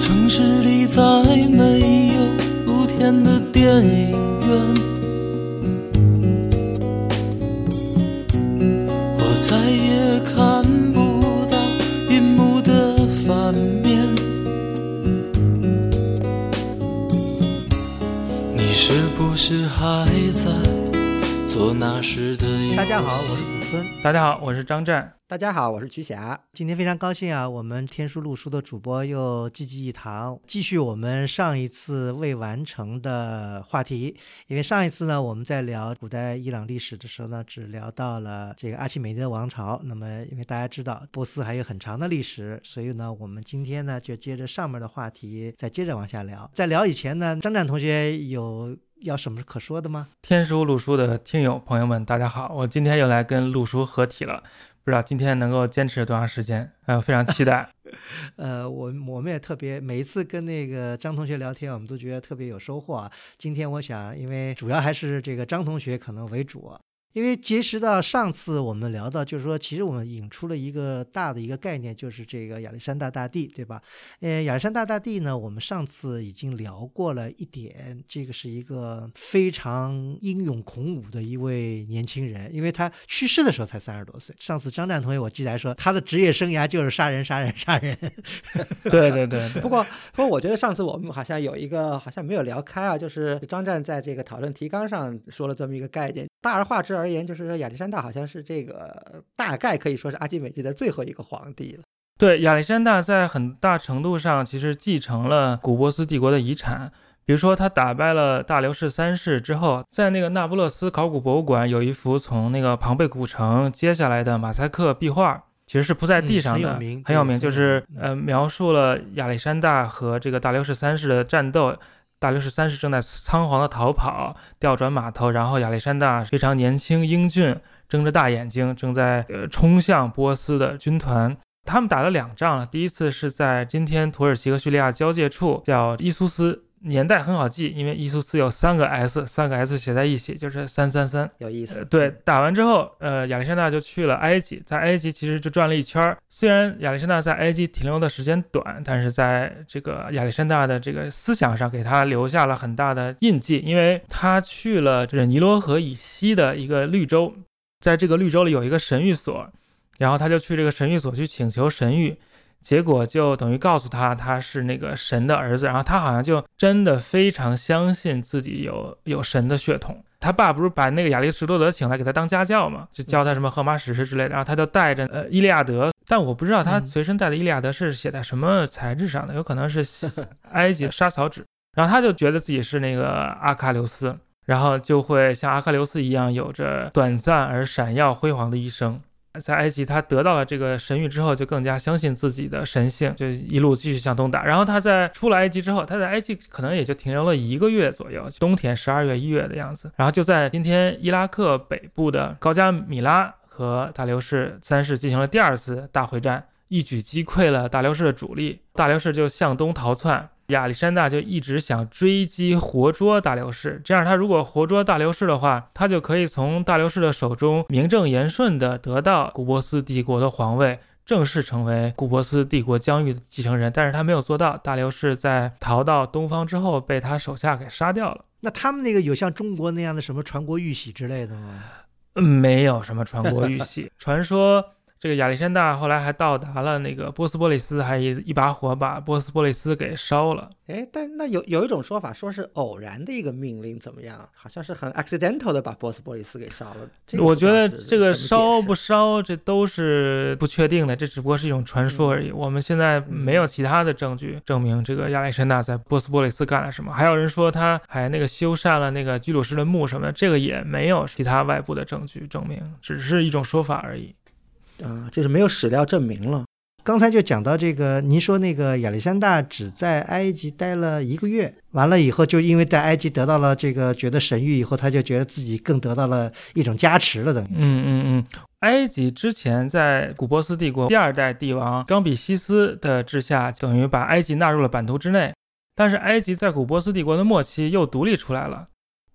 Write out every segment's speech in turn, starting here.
城市里再没有露天的电影院，我再也看不到银幕的反面。你是不是还在做那时的？大家好，我是古村。大家好，我是张湛。大家好，我是瞿霞。今天非常高兴啊，我们天书录书的主播又济济一堂，继续我们上一次未完成的话题。因为上一次呢，我们在聊古代伊朗历史的时候呢，只聊到了这个阿契美尼德王朝。那么，因为大家知道波斯还有很长的历史，所以呢，我们今天呢就接着上面的话题，再接着往下聊。在聊以前呢，张湛同学有要什么可说的吗？天书路书的听友朋友们，大家好，我今天又来跟路书合体了。不知道今天能够坚持多长时间，呃，非常期待。呃，我我们也特别每一次跟那个张同学聊天，我们都觉得特别有收获啊。今天我想，因为主要还是这个张同学可能为主。因为结识到上次我们聊到，就是说，其实我们引出了一个大的一个概念，就是这个亚历山大大帝，对吧？呃，亚历山大大帝呢，我们上次已经聊过了一点，这个是一个非常英勇孔武的一位年轻人，因为他去世的时候才三十多岁。上次张战同学我记得还说，他的职业生涯就是杀人、杀人、杀人。对 对对。不过，不过我觉得上次我们好像有一个好像没有聊开啊，就是张战在这个讨论提纲上说了这么一个概念，大而化之而言，就是说亚历山大好像是这个大概可以说是阿基美尼德最后一个皇帝了。对，亚历山大在很大程度上其实继承了古波斯帝国的遗产，比如说他打败了大流士三世之后，在那个那不勒斯考古博物馆有一幅从那个庞贝古城接下来的马赛克壁画，其实是铺在地上的，很有名，就是呃描述了亚历山大和这个大流士三世的战斗。大流士三世正在仓皇的逃跑，调转马头，然后亚历山大非常年轻英俊，睁着大眼睛，正在呃冲向波斯的军团。他们打了两仗了，第一次是在今天土耳其和叙利亚交界处，叫伊苏斯。年代很好记，因为伊苏斯有三个 S，三个 S 写在一起就是三三三，有意思。对，打完之后，呃，亚历山大就去了埃及，在埃及其实就转了一圈儿。虽然亚历山大在埃及停留的时间短，但是在这个亚历山大的这个思想上给他留下了很大的印记，因为他去了这尼罗河以西的一个绿洲，在这个绿洲里有一个神谕所，然后他就去这个神谕所去请求神谕。结果就等于告诉他他是那个神的儿子，然后他好像就真的非常相信自己有有神的血统。他爸不是把那个亚里士多德请来给他当家教嘛，就教他什么荷马史诗之类的，然后他就带着呃《伊利亚德》，但我不知道他随身带的《伊利亚德》是写在什么材质上的，有可能是 埃及沙草纸。然后他就觉得自己是那个阿喀琉斯，然后就会像阿喀琉斯一样有着短暂而闪耀辉煌的一生。在埃及，他得到了这个神谕之后，就更加相信自己的神性，就一路继续向东打。然后他在出了埃及之后，他在埃及可能也就停留了一个月左右，冬天十二月一月的样子。然后就在今天伊拉克北部的高加米拉和大流士三世进行了第二次大会战，一举击溃了大流士的主力，大流士就向东逃窜。亚历山大就一直想追击活捉大流士，这样他如果活捉大流士的话，他就可以从大流士的手中名正言顺地得到古波斯帝国的皇位，正式成为古波斯帝国疆域的继承人。但是他没有做到，大流士在逃到东方之后被他手下给杀掉了。那他们那个有像中国那样的什么传国玉玺之类的吗？嗯没有什么传国玉玺，传说。这个亚历山大后来还到达了那个波斯波利斯，还一一把火把波斯波利斯给烧了。哎，但那有有一种说法，说是偶然的一个命令，怎么样？好像是很 accidental 的把波斯波利斯给烧了。我觉得这个烧不烧，这都是不确定的，这只不过是一种传说而已。我们现在没有其他的证据证明这个亚历山大在波斯波利斯干了什么。还有人说他还那个修缮了那个居鲁士的墓什么的，这个也没有其他外部的证据证明，只是一种说法而已。啊，就是没有史料证明了。刚才就讲到这个，您说那个亚历山大只在埃及待了一个月，完了以后就因为在埃及得到了这个觉得神谕以后，他就觉得自己更得到了一种加持了，等于。嗯嗯嗯。埃及之前在古波斯帝国第二代帝王冈比西斯的治下，等于把埃及纳入了版图之内。但是埃及在古波斯帝国的末期又独立出来了。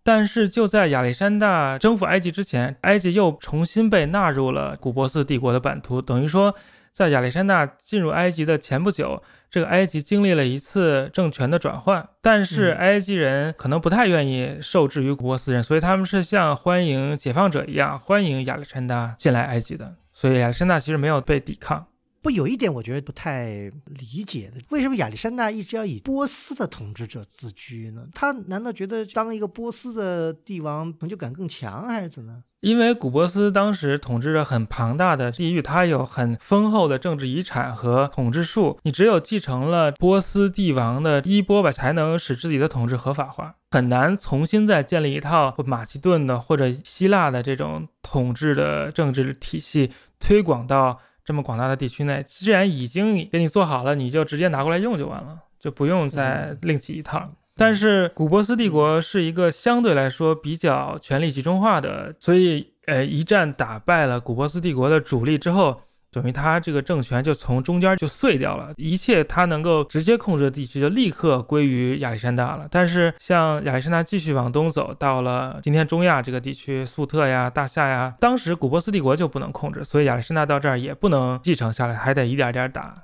但是就在亚历山大征服埃及之前，埃及又重新被纳入了古波斯帝国的版图。等于说，在亚历山大进入埃及的前不久，这个埃及经历了一次政权的转换，但是嗯埃及人可能不太愿意受制于古波斯人，所以他们是像欢迎解放者一样欢迎亚历山大进来埃及的。所以亚历山大其实没有被抵抗。不，有一点我觉得不太理解的，为什么亚历山大一直要以波斯的统治者自居呢？他难道觉得当一个波斯的帝王成就感更强，还是怎么？因为古波斯当时统治着很庞大的地域，它有很丰厚的政治遗产和统治术。你只有继承了波斯帝王的衣钵吧，才能使自己的统治合法化。很难重新再建立一套马其顿的或者希腊的这种统治的政治体系，推广到这么广大的地区内。既然已经给你做好了，你就直接拿过来用就完了，就不用再另起一套。但是古波斯帝国是一个相对来说比较权力集中化的，所以呃一战打败了古波斯帝国的主力之后，等于他这个政权就从中间就碎掉了，一切他能够直接控制的地区就立刻归于亚历山大了。但是像亚历山大继续往东走，到了今天中亚这个地区，粟特呀、大夏呀，当时古波斯帝国就不能控制，所以亚历山大到这儿也不能继承下来，还得一点点打。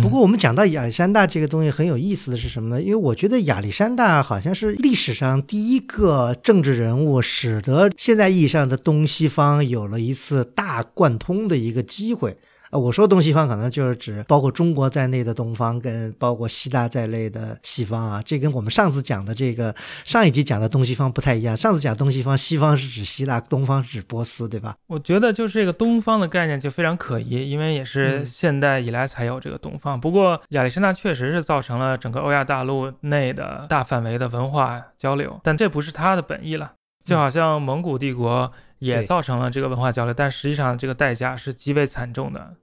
不过我们讲到亚历山大这个东西很有意思的是什么呢？因为我觉得亚历山大好像是历史上第一个政治人物，使得现在意义上的东西方有了一次大贯通的一个机会。呃，我说东西方可能就是指包括中国在内的东方，跟包括希腊在内的西方啊。这跟我们上次讲的这个上一集讲的东西方不太一样。上次讲东西方，西方是指希腊，东方是指波斯，对吧？我觉得就是这个东方的概念就非常可疑，因为也是嗯现代以来才有这个东方。不过亚历山大确实是造成了整个欧亚大陆内的大范围的文化交流，但这不是他的本意了。就好像蒙古帝国也造成了这个文化交流，但实际上这个代价是极为惨重的。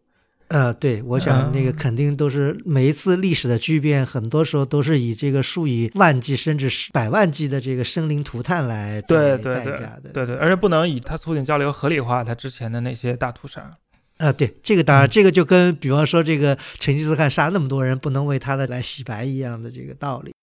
呃，对，我想那个嗯肯定都是每一次历史的巨变，很多时候都是以这个数以万计甚至是百万计的这个生灵涂炭来对对对代价的。对对，而且不能以它促进交流合理化它之前的那些大屠杀。啊，对，这个当然，嗯这个就跟比方说这个成吉思汗杀那么多人，不能为他的来洗白一样的这个道理。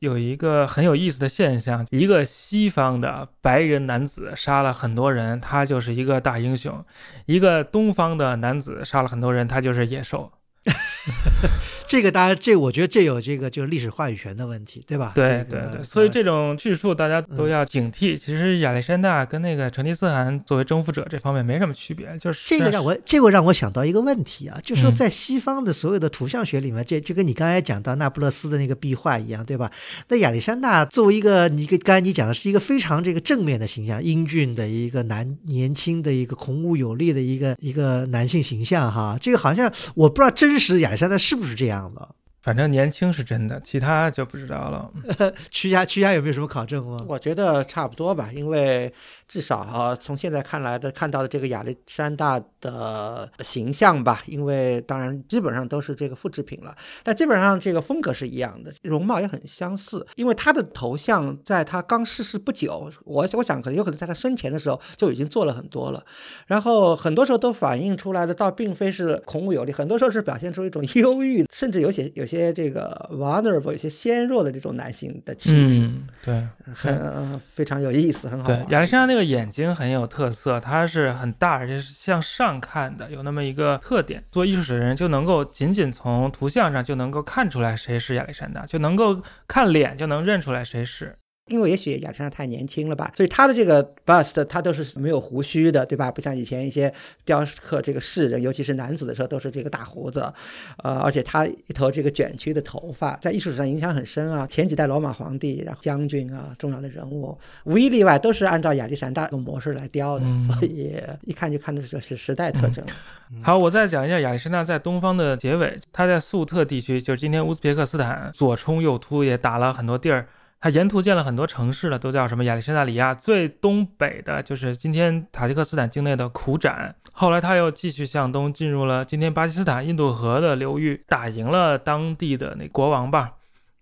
有一个很有意思的现象，一个西方的白人男子杀了很多人，他就是一个大英雄；一个东方的男子杀了很多人，他就是野兽。这个大家，这我觉得这有这个就是历史话语权的问题，对吧？对这个对对，所以呃这种叙述大家都要警惕。其实亚历山大跟那个成吉思汗作为征服者这方面没什么区别，就是这个让我这个让我想到一个问题啊，就是说嗯在西方的所有的图像学里面，这就跟你刚才讲到那不勒斯的那个壁画一样，对吧？那亚历山大作为一个你跟刚才你讲的是一个非常这个正面的形象，英俊的一个男年轻的一个孔武有力的一个一个男性形象哈，这个好像我不知道真真实的亚历山大是不是这样的，反正年轻是真的，其他就不知道了。屈家屈家有没有什么考证吗？我觉得差不多吧，因为至少啊，从现在看来的看到的这个亚历山大的形象吧，因为当然基本上都是这个复制品了，但基本上这个风格是一样的，容貌也很相似。因为他的头像在他刚逝世不久，我我想可能有可能在他生前的时候就已经做了很多了，然后很多时候都反映出来的，倒并非是孔武有力，很多时候是表现出一种忧郁，甚至有些有些这个 vulnerable，一些纤弱的这种男性的气质。嗯，对。很、呃非常有意思，很好对玩。，亚历山大那个眼睛很有特色，它是很大，而且是向上看的，有那么一个特点。做艺术史的人就能够仅仅从图像上就能够看出来谁是亚历山大，就能够看脸就能认出来谁是。因为也许亚历山大太年轻了吧，所以他的这个 bust 他都是没有胡须的，对吧？不像以前一些雕刻这个士人，尤其是男子的时候都是这个大胡子，呃，而且他一头这个卷曲的头发，在艺术史上影响很深啊。前几代罗马皇帝，然后将军啊，重要的人物，无一例外都是按照亚历山大的模式来雕的，嗯所以一看就看的出是时代特征。好，我再讲一下亚历山大在东方的结尾。他在粟特地区，就是今天乌兹别克斯坦，左冲右突，也打了很多地儿。他沿途建了很多城市了，都叫什么亚历山大里亚。最东北的就是今天塔吉克斯坦境内的苦展。后来他又继续向东，进入了今天巴基斯坦印度河的流域，打赢了当地的那国王吧。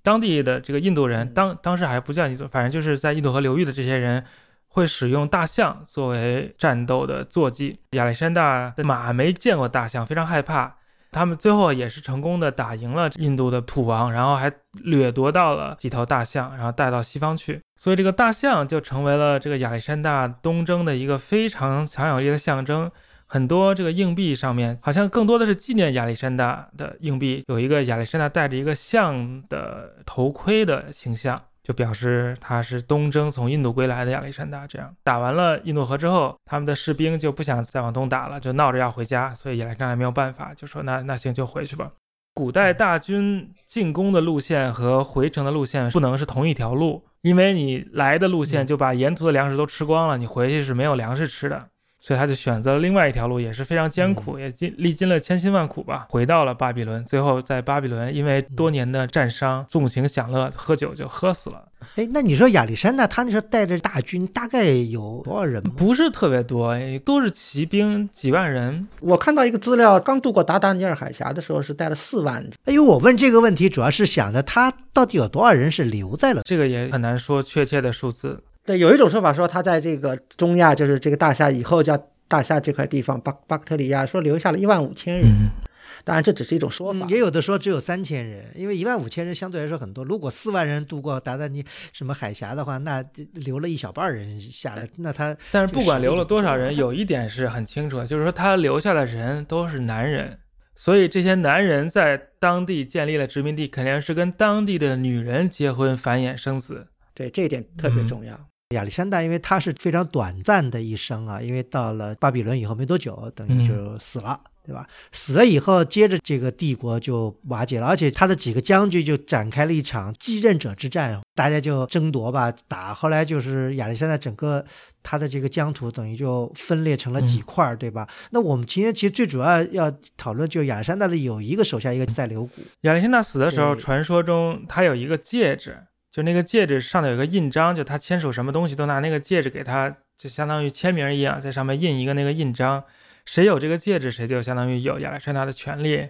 当地的这个印度人，当当时还不叫印度，反正就是在印度河流域的这些人，会使用大象作为战斗的坐骑。亚历山大的马没见过大象，非常害怕。他们最后也是成功的打赢了印度的土王，然后还掠夺到了几头大象，然后带到西方去。所以这个大象就成为了这个亚历山大东征的一个非常强有力的象征。很多这个硬币上面好像更多的是纪念亚历山大的硬币，有一个亚历山大戴着一个象的头盔的形象，就表示他是东征从印度归来的亚历山大。这样打完了印度河之后，他们的士兵就不想再往东打了，就闹着要回家，所以亚历山大没有办法，就说那那行就回去吧。古代大军进攻的路线和回程的路线不能是同一条路，因为你来的路线就把沿途的粮食都吃光了，你回去是没有粮食吃的。所以他就选择了另外一条路，也是非常艰苦，也经历经了千辛万苦吧，回到了巴比伦。最后在巴比伦，因为多年的战伤，纵情享乐，喝酒就喝死了。哎，那你说亚历山大他那时候带着大军大概有多少人？不是特别多，都是骑兵，几万人。我看到一个资料，刚渡过达达尼尔海峡的时候是带了四万。哎呦，我问这个问题主要是想着他到底有多少人是留在了？这个也很难说确切的数字。对，有一种说法说他在这个中亚，就是这个大夏以后叫大夏这块地方，巴巴克特里亚，说留下了一万五千人。当然这只是一种说法，也有的说只有三千人，因为一万五千人相对来说很多。如果四万人渡过达达尼什么海峡的话，那留了一小半人下来，那他但是不管留了多少人，有一点是很清楚的，就是说他留下的人都是男人，所以这些男人在当地建立了殖民地，肯定是跟当地的女人结婚繁衍生子。对这一点特别重要。亚历山大，因为他是非常短暂的一生啊，因为到了巴比伦以后没多久，等于就死了，对吧？死了以后，接着这个帝国就瓦解了，而且他的几个将军就展开了一场继任者之战，大家就争夺吧，打。后来就是亚历山大整个他的这个疆土等于就分裂成了几块，对吧？那我们今天其实最主要要讨论，就是亚历山大的有一个手下一个塞琉古。亚历山大死的时候，传说中他有一个戒指。就那个戒指上头有个印章，就他签署什么东西都拿那个戒指给他，就相当于签名一样，在上面印一个那个印章。谁有这个戒指，谁就相当于有亚历山大的权利。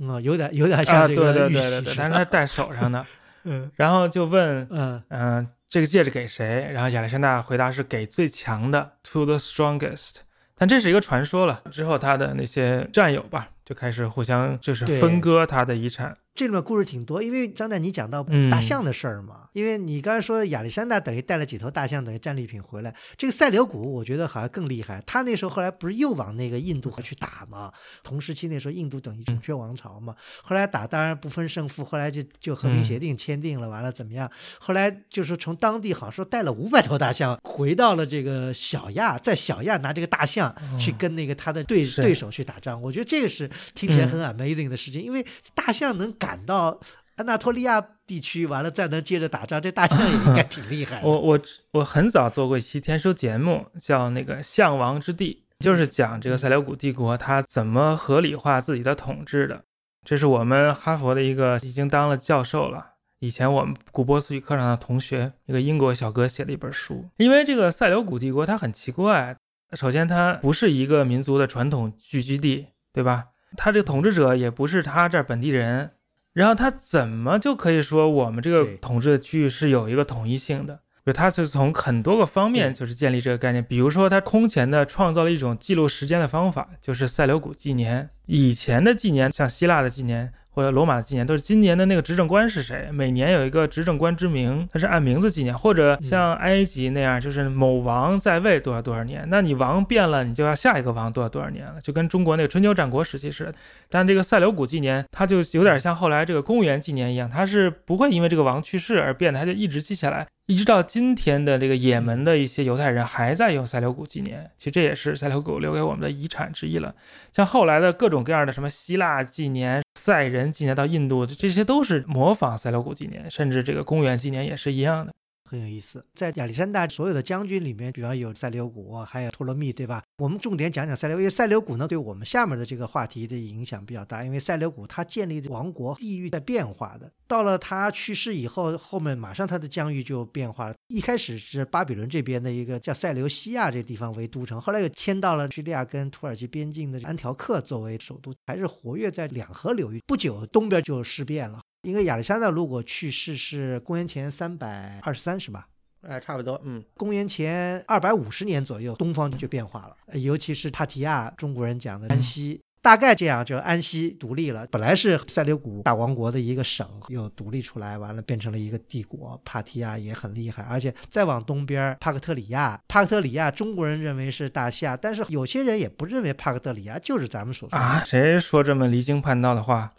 嗯，有点有点像这个对对对对对，但是他戴手上的。嗯，然后就问，嗯嗯，这个戒指给谁？然后亚历山大回答是给最强的，to the strongest。但这是一个传说了。之后他的那些战友吧，就开始互相就是分割他的遗产。这里面故事挺多，因为张战你讲到大象的事儿嘛，因为你刚才说亚历山大等于带了几头大象等于战利品回来，这个塞琉古我觉得好像更厉害，他那时候后来不是又往那个印度去打嘛？同时期那时候印度等于孔雀王朝嘛，后来打当然不分胜负，后来就就和平协定签订了，完了怎么样？后来就是从当地好像说带了五百头大象回到了这个小亚，在小亚拿这个大象去跟那个他的对对手去打仗，我觉得这个是听起来很 amazing 的事情，因为大象能赶。到安纳托利亚地区，完了再能接着打仗，这大象也应该 挺厉害。我我我很早做过一期天书节目，叫那个《象王之地》，就是讲这个塞琉古帝国它怎么合理化自己的统治的。这是我们哈佛的一个已经当了教授了，以前我们古波斯语课上的同学，一个英国小哥写的一本书。因为这个塞琉古帝国它很奇怪，首先它不是一个民族的传统聚居地，对吧？它这个统治者也不是他这儿本地人。然后他怎么就可以说我们这个统治的区域是有一个统一性的？就他是从很多个方面就是建立这个概念，比如说他空前的创造了一种记录时间的方法，就是塞琉古纪年。以前的纪年像希腊的纪年。或者罗马的纪年都是今年的那个执政官是谁？每年有一个执政官之名，它是按名字纪念。或者像埃及那样，就是某王在位多少多少年，那你王变了，你就要下一个王多少多少年了，就跟中国那个春秋战国时期似的。但这个塞琉古纪年，它就有点像后来这个公元纪年一样，它是不会因为这个王去世而变的，它就一直记下来。一直到今天的这个也门的一些犹太人还在用塞琉古纪年，其实这也是塞琉古留给我们的遗产之一了。像后来的各种各样的什么希腊纪年、塞人纪年到印度，这些都是模仿塞琉古纪年，甚至这个公元纪年也是一样的。很有意思，在亚历山大所有的将军里面，比方有塞琉古，还有托勒密，对吧？我们重点讲讲塞琉，因为塞琉古呢，对我们下面的这个话题的影响比较大。因为塞琉古他建立的王国地域在变化的，到了他去世以后，后面马上他的疆域就变化了。一开始是巴比伦这边的一个叫塞琉西亚这地方为都城，后来又迁到了叙利亚跟土耳其边境的安条克作为首都，还是活跃在两河流域。不久东边就事变了。因为亚历山大如果去世是公元前三百二十三是吧？哎，差不多，嗯，公元前二百五十年左右，东方就变化了，尤其是帕提亚，中国人讲的安西，大概这样，就安息独立了。本来是塞琉古大王国的一个省，又独立出来，完了变成了一个帝国。帕提亚也很厉害，而且再往东边，帕克特里亚，帕克特里亚，中国人认为是大西亚，但是有些人也不认为帕克特里亚就是咱们所说的啊。谁说这么离经叛道的话？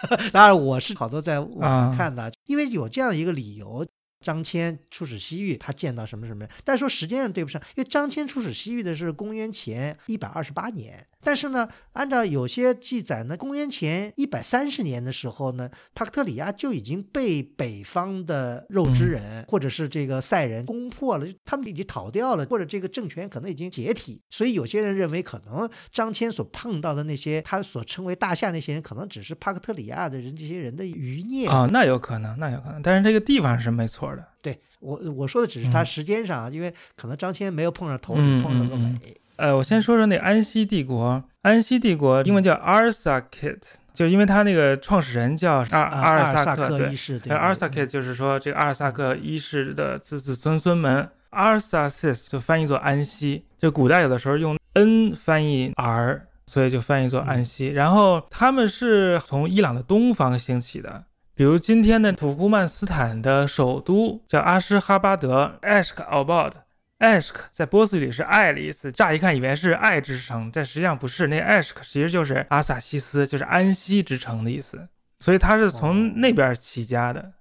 当然，我是好多在网上看的，因为有这样一个理由。张骞出使西域，他见到什么什么人？但说时间上对不上，因为张骞出使西域的是公元前一百二十八年。但是呢，按照有些记载呢，公元前一百三十年的时候呢，帕克特里亚就已经被北方的肉之人或者是这个塞人攻破了，他们已经逃掉了，或者这个政权可能已经解体。所以有些人认为，可能张骞所碰到的那些他所称为大夏那些人，可能只是帕克特里亚的人这些人的余孽啊。那有可能，那有可能。但是这个地方是没错的。对我我说的只是他时间上，因为可能张骞没有碰上头，只碰上个尾。呃，我先说说那安息帝国。安息帝国英文叫 Arsakit，就因为他那个创始人叫阿阿尔萨克一世。对，Arsakit 就是说这个阿尔萨克一世的子子孙孙们。Arsasis 就翻译作安息，就古代有的时候用 n 翻译 r，所以就翻译作安息。然后他们是从伊朗的东方兴起的，比如今天的土库曼斯坦的首都叫阿什哈巴德 （Ashkabad）。Ashk 在波斯语里是爱的意思，乍一看以为是爱之城，但实际上不是。那 Ashk 其实就是阿萨西斯，就是安息之城的意思，所以它是从那边起家的。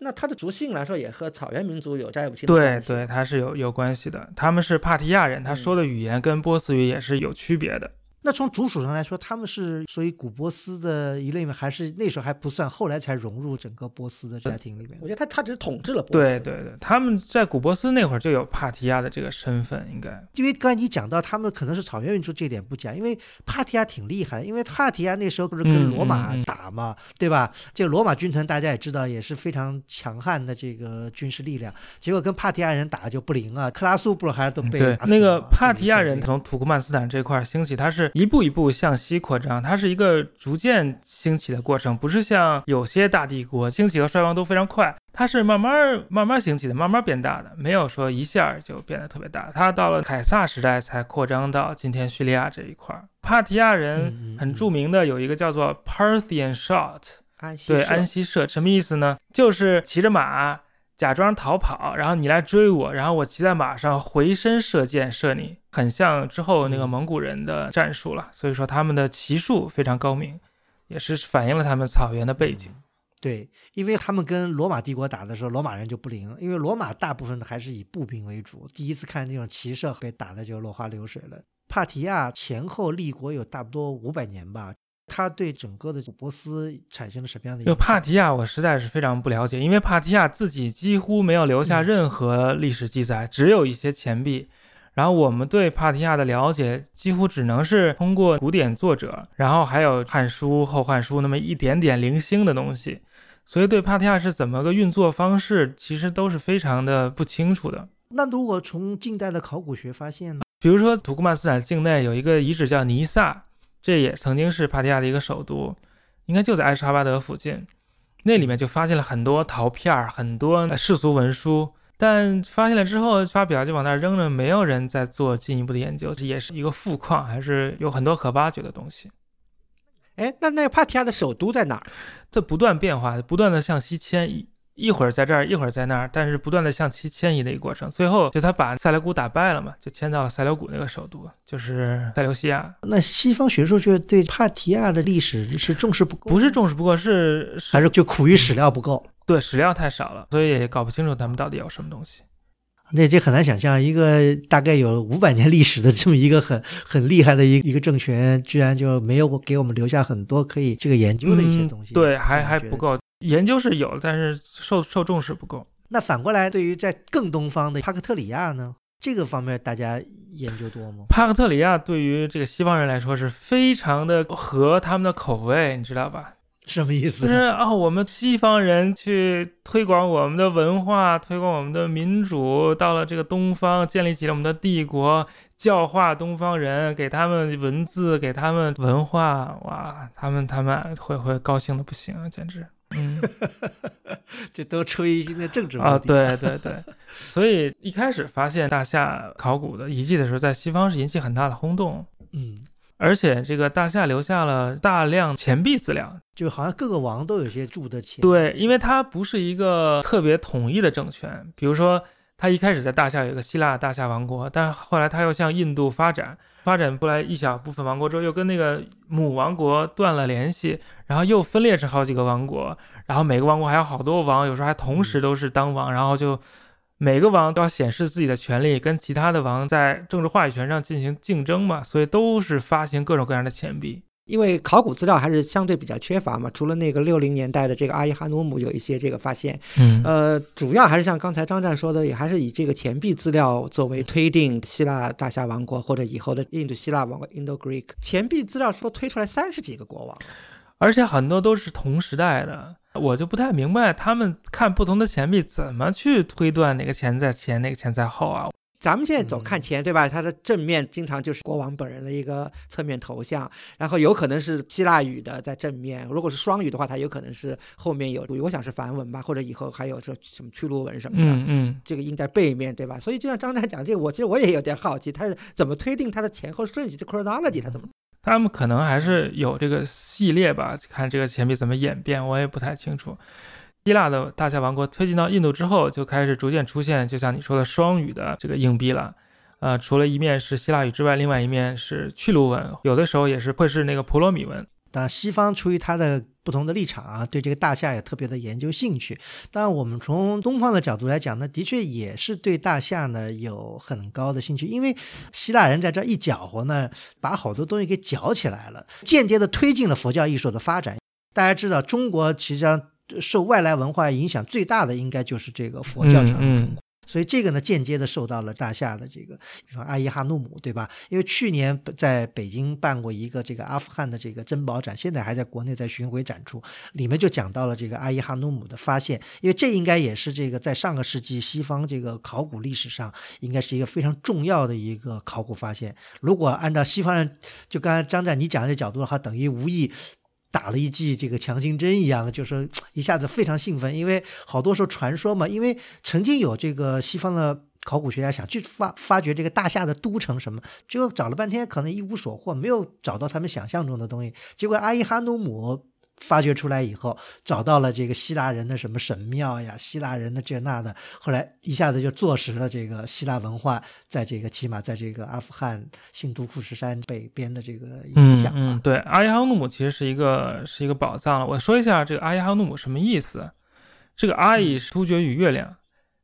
那它的族姓来说，也和草原民族有占有亲对对，它是有有关系的。他们是帕提亚人，他说的语言跟波斯语也是有区别的。那从主属上来说，他们是属于古波斯的一类吗？还是那时候还不算，后来才融入整个波斯的家庭里面？我觉得他他只是统治了波斯。对对对，他们在古波斯那会儿就有帕提亚的这个身份，应该。因为刚才你讲到他们可能是草原民族这点不讲，因为帕提亚挺厉害，因为帕提亚那时候不是跟罗马打嘛，对吧？这个罗马军团大家也知道，也是非常强悍的这个军事力量，结果跟帕提亚人打就不灵啊，克拉苏布还是都被对那个帕提亚人从土库曼斯坦这块兴起，他是一步一步向。西扩张，它是一个逐渐兴起的过程，不是像有些大帝国兴起和衰亡都非常快，它是慢慢慢慢兴起的，慢慢变大的，没有说一下就变得特别大。它到了凯撒时代才扩张到今天叙利亚这一块。帕提亚人很著名的有一个叫做 Parthian shot，对安息射什么意思呢？就是骑着马。假装逃跑，然后你来追我，然后我骑在马上回身射箭射你，很像之后那个蒙古人的战术了。所以说他们的骑术非常高明，也是反映了他们草原的背景。对，因为他们跟罗马帝国打的时候，罗马人就不灵，因为罗马大部分还是以步兵为主。第一次看那种骑射被打的就落花流水了。帕提亚前后立国有差不多五百年吧。他对整个的古波斯产生了什么样的？就帕提亚，我实在是非常不了解，因为帕提亚自己几乎没有留下任何历史记载，只有一些钱币。然后我们对帕提亚的了解，几乎只能是通过古典作者，然后还有《汉书》《后汉书》那么一点点零星的东西。所以对帕提亚是怎么个运作方式，其实都是非常的不清楚的。那如果从近代的考古学发现呢？比如说土库曼斯坦境内有一个遗址叫尼萨。这也曾经是帕提亚的一个首都，应该就在埃什哈巴德附近。那里面就发现了很多陶片儿、很多世俗文书，但发现了之后发表就往那扔了，没有人再做进一步的研究。这也是一个富矿，还是有很多可挖掘的东西。哎，那那个帕提亚的首都在哪儿？这不断变化，不断的向西迁移。一会儿在这儿，一会儿在那儿，但是不断的向其迁移的一个过程，最后就他把塞琉古打败了嘛，就迁到了塞琉古那个首都，就是塞琉西亚。那西方学术界对帕提亚的历史是重视不够？不是重视不够，是还是就苦于史料不够？对，史料太少了，所以也搞不清楚他们到底有什么东西。那这很难想象，一个大概有五百年历史的这么一个很很厉害的一一个政权，居然就没有给我们留下很多可以这个研究的一些东西。对，还还不够。研究是有，但是受受重视不够。那反过来，对于在更东方的帕克特里亚呢？这个方面大家研究多吗？帕克特里亚对于这个西方人来说是非常的合他们的口味，你知道吧？什么意思？就是啊，我们西方人去推广我们的文化，推广我们的民主，到了这个东方，建立起了我们的帝国，教化东方人，给他们文字，给他们文化，哇，他们他们会会高兴的不行啊，简直。嗯，这都出于一个政治啊，对对对，所以一开始发现大夏考古的遗迹的时候，在西方是引起很大的轰动。嗯，而且这个大夏留下了大量钱币资料，就好像各个王都有些铸的钱。对，因为它不是一个特别统一的政权，比如说他一开始在大夏有一个希腊大夏王国，但后来他又向印度发展，发展过来一小部分王国之后，又跟那个母王国断了联系，然后又分裂成好几个王国，然后每个王国还有好多王，有时候还同时都是当王，然后就。每个王都要显示自己的权利，跟其他的王在政治话语权上进行竞争嘛，所以都是发行各种各样的钱币。因为考古资料还是相对比较缺乏嘛，除了那个六零年代的这个阿伊哈努姆有一些这个发现，嗯，呃，主要还是像刚才张战说的，也还是以这个钱币资料作为推定希腊大夏王国或者以后的印度希腊王国 （Indo Greek）。钱币资料说推出来三十几个国王，而且很多都是同时代的。我就不太明白他们看不同的钱币怎么去推断哪个钱在前，哪个钱在后啊？咱们现在走看钱，对吧？它的正面经常就是国王本人的一个侧面头像，然后有可能是希腊语的在正面，如果是双语的话，它有可能是后面有，我想是梵文吧，或者以后还有这什么屈卢文什么的。嗯嗯，这个印在背面对吧？所以就像张湛讲这个，我其实我也有点好奇，他是怎么推定它的前后顺序？这 chronology 他怎么？他们可能还是有这个系列吧，看这个钱币怎么演变，我也不太清楚。希腊的大夏王国推进到印度之后，就开始逐渐出现，就像你说的双语的这个硬币了。呃，除了一面是希腊语之外，另外一面是去卢文，有的时候也是会是那个普罗米文。但西方出于它的不同的立场啊，对这个大夏也特别的研究兴趣。当然，我们从东方的角度来讲呢，的确也是对大夏呢有很高的兴趣，因为希腊人在这一搅和呢，把好多东西给搅起来了，间接的推进了佛教艺术的发展。大家知道，中国其实上。受外来文化影响最大的应该就是这个佛教传统中国，所以这个呢间接的受到了大夏的这个，比方阿伊哈努姆，对吧？因为去年在北京办过一个这个阿富汗的这个珍宝展，现在还在国内在巡回展出，里面就讲到了这个阿伊哈努姆的发现，因为这应该也是这个在上个世纪西方这个考古历史上应该是一个非常重要的一个考古发现。如果按照西方人就刚才张战你讲的角度的话，等于无意。打了一剂这个强心针一样的，就是一下子非常兴奋，因为好多时候传说嘛，因为曾经有这个西方的考古学家想去发发掘这个大夏的都城什么，结果找了半天可能一无所获，没有找到他们想象中的东西，结果阿伊哈努姆。发掘出来以后，找到了这个希腊人的什么神庙呀，希腊人的这那的，后来一下子就坐实了这个希腊文化在这个起码在这个阿富汗新都库什山北边的这个影响。嗯，对，阿伊哈努姆其实是一个是一个宝藏了。我说一下这个阿伊哈努姆什么意思？这个阿伊是突厥语月亮。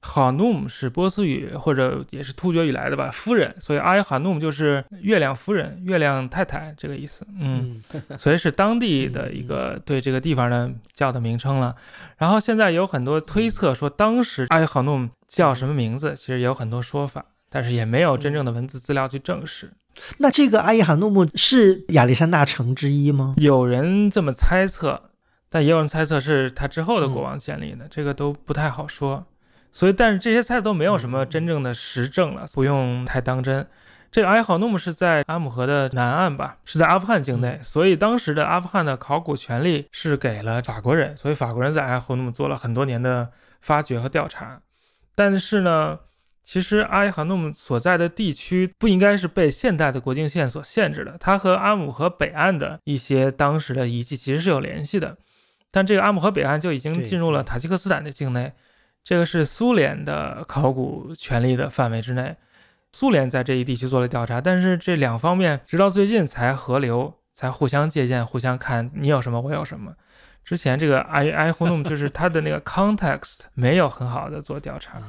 哈努姆是波斯语或者也是突厥语来的吧，夫人，所以阿伊哈努姆就是月亮夫人、月亮太太这个意思。嗯，所以是当地 的一个对这个地方的叫的名称了。然后现在有很多推测说当时阿伊哈努姆叫什么名字，其实也有很多说法，但是也没有真正的文字资料去证实。那这个阿伊哈努姆是亚历山大城之一吗？有人这么猜测，但也有人猜测是他之后的国王建立的，这个都不太好说。所以，但是这些菜都没有什么真正的实证了，不用太当真。这个阿伊哈努姆是在阿姆河的南岸吧，是在阿富汗境内，所以当时的阿富汗的考古权力是给了法国人，所以法国人在阿伊哈努姆做了很多年的发掘和调查。但是呢，其实阿伊哈努姆所在的地区不应该是被现代的国境线所限制的，它和阿姆河北岸的一些当时的遗迹其实是有联系的。但这个阿姆河北岸就已经进入了塔吉克斯坦的境内。这个是苏联的考古权力的范围之内，苏联在这一地区做了调查，但是这两方面直到最近才合流，才互相借鉴，互相看你有什么，我有什么。之前这个 I I 互动就是它的那个 context 没有很好的做调查。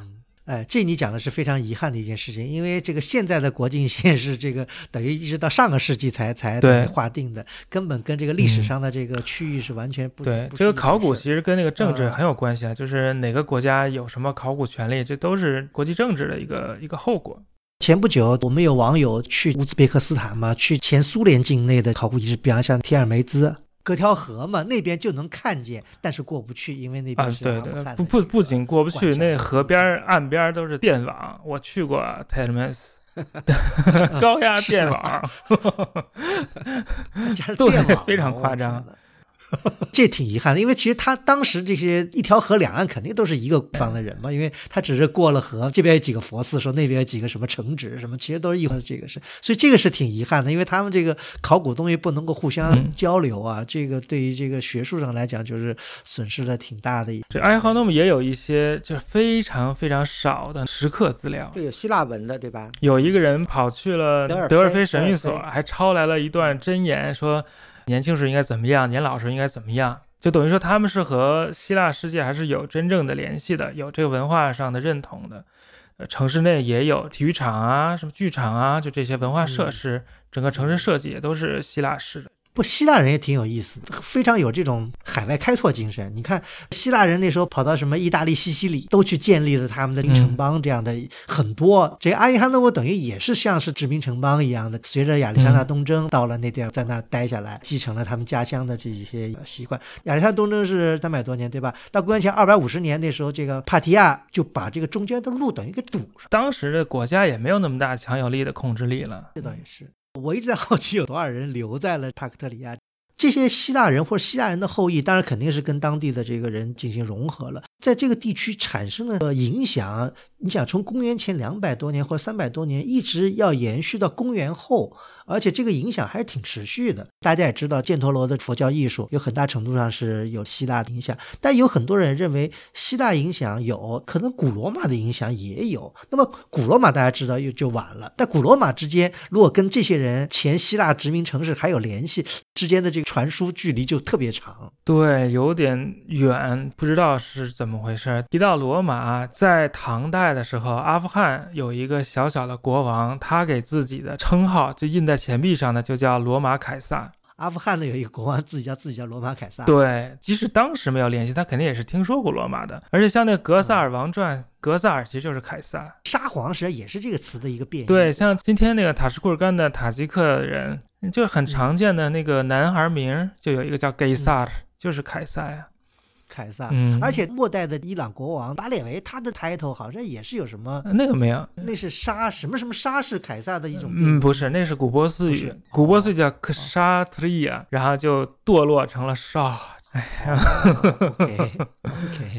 哎，这你讲的是非常遗憾的一件事情，因为这个现在的国境线是这个等于一直到上个世纪才才划定的，根本跟这个历史上的这个区域是完全不对。这个考古其实跟那个政治很有关系啊，就是哪个国家有什么考古权利，这都是国际政治的一个一个后果。前不久，我们有网友去乌兹别克斯坦嘛，去前苏联境内的考古遗址，比方像提尔梅兹。隔条河嘛，那边就能看见，但是过不去，因为那边是对对，不不不仅过不去，那河边岸边都是电网，我去过 t e l m e s 高压电网，对，非常夸张。这挺遗憾的，因为其实他当时这些一条河两岸肯定都是一个方的人嘛，因为他只是过了河，这边有几个佛寺，说那边有几个什么城址什么，其实都是一的这个是，所以这个是挺遗憾的，因为他们这个考古东西不能够互相交流啊，这个对于这个学术上来讲就是损失了挺大的。这埃豪诺姆也有一些就非常非常少的石刻资料，就有希腊文的，对吧？有一个人跑去了德尔菲神谕所，还抄来了一段箴言，说年轻时应该怎么样，年老时应该怎么样，就等于说他们是和希腊世界还是有真正的联系的，有这个文化上的认同的。呃，城市内也有体育场啊，什么剧场啊，就这些文化设施，整个城市设计也都是希腊式的。不，希腊人也挺有意思，非常有这种海外开拓精神。你看，希腊人那时候跑到什么意大利、西西里，都去建立了他们的城邦，这样的很多。这阿伊哈诺沃等于也是像是殖民城邦一样的，随着亚历山大东征到了那地儿，在那待下来，继承了他们家乡的这一些习惯。亚历山大东征是三百多年，对吧？到公元前二百五十年，那时候这个帕提亚就把这个中间的路等于给堵上。当时的国家也没有那么大强有力的控制力了。这倒也是。我一直在好奇，有多少人留在了帕克特里亚？这些希腊人或者希腊人的后裔，当然肯定是跟当地的这个人进行融合了，在这个地区产生了影响。你想，从公元前两百多年或三百多年，一直要延续到公元后。而且这个影响还是挺持续的。大家也知道，犍陀罗的佛教艺术有很大程度上是有希腊的影响，但有很多人认为希腊影响有可能古罗马的影响也有。那么古罗马大家知道又就晚了，但古罗马之间如果跟这些人前希腊殖民城市还有联系，之间的这个传输距离就特别长。对，有点远，不知道是怎么回事。提到罗马，在唐代的时候，阿富汗有一个小小的国王，他给自己的称号就印在。在钱币上呢，就叫罗马凯撒。阿富汗呢有一个国王，自己叫自己叫罗马凯撒。对，即使当时没有联系，他肯定也是听说过罗马的。而且像那《格萨尔王传》，格萨尔其实就是凯撒。沙皇实际上也是这个词的一个变。对，像今天那个塔什库尔干的塔吉克人，就很常见的那个男孩名，就有一个叫盖萨尔，就是凯撒呀。凯撒，嗯，而且末代的伊朗国王巴列维，他的 title 好像也是有什么？那个没有，那是沙什么什么沙是凯撒的一种。嗯，不是，那是古波斯语，古波斯语叫克沙特利亚，然后就堕落成了沙。哎呀，OK，，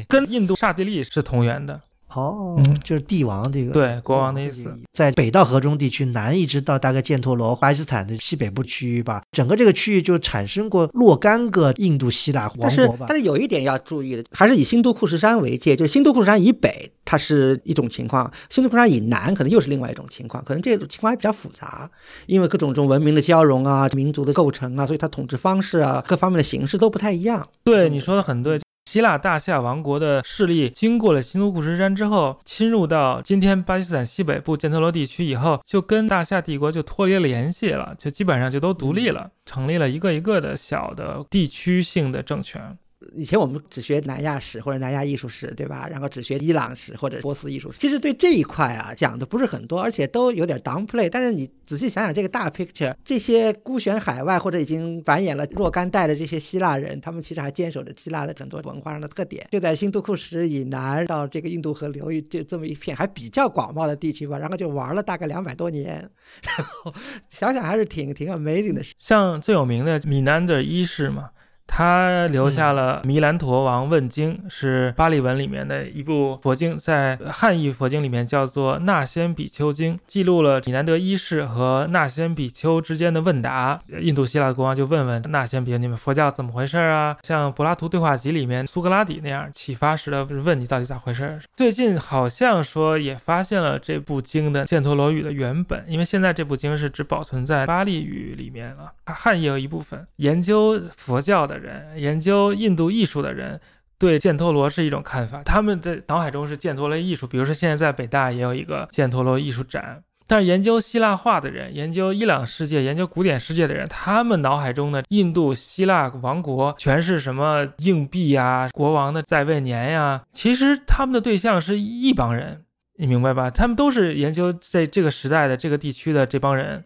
跟印度刹帝利是同源的。哦，嗯就是帝王这个对国王的意思，在北到河中地区南一直到大概犍陀罗、巴基斯坦的西北部区域吧，整个这个区域就产生过若干个印度希腊王国吧。但是有一点要注意的，还是以新都库什山为界，就是新都库什山以北它是一种情况，新都库什山以南可能又是另外一种情况，可能这种情况还比较复杂，因为各种这种文明的交融啊、民族的构成啊，所以它统治方式啊、各方面的形式都不太一样。对，你说的很对。希腊大夏王国的势力经过了新都库什山之后，侵入到今天巴基斯坦西北部犍陀罗地区以后，就跟大夏帝国就脱离了联系了，就基本上就都独立了，成立了一个一个的小的地区性的政权。以前我们只学南亚史或者南亚艺术史，对吧？然后只学伊朗史或者波斯艺术史，其实对这一块啊讲的不是很多，而且都有点 downplay。但是你仔细想想这个大 picture，这些孤悬海外或者已经繁衍了若干代的这些希腊人，他们其实还坚守着希腊的很多文化上的特点。就在新都库什以南到这个印度河流域就这么一片还比较广袤的地区吧，然后就玩了大概两百多年，然后想想还是挺挺 amazing 的。像最有名的米南的一世嘛。他留下了《弥兰陀王问经》，是巴利文里面的一部佛经，在汉译佛经里面叫做《那仙比丘经》，记录了米南德一世和那仙比丘之间的问答。印度希腊的国王就问问那仙比丘：“你们佛教怎么回事啊？”像柏拉图对话集里面苏格拉底那样启发式的问你到底咋回事。最近好像说也发现了这部经的犍陀罗语的原本，因为现在这部经是只保存在巴利语里面了，汉也有一部分。研究佛教的。人研究印度艺术的人对犍陀罗是一种看法，他们的脑海中是犍陀罗艺术。比如说，现在在北大也有一个犍陀罗艺术展。但是研究希腊化的人、研究伊朗世界、研究古典世界的人，他们脑海中的印度希腊王国全是什么硬币呀、国王的在位年呀？其实他们的对象是一帮人，你明白吧？他们都是研究在这个时代的这个地区的这帮人。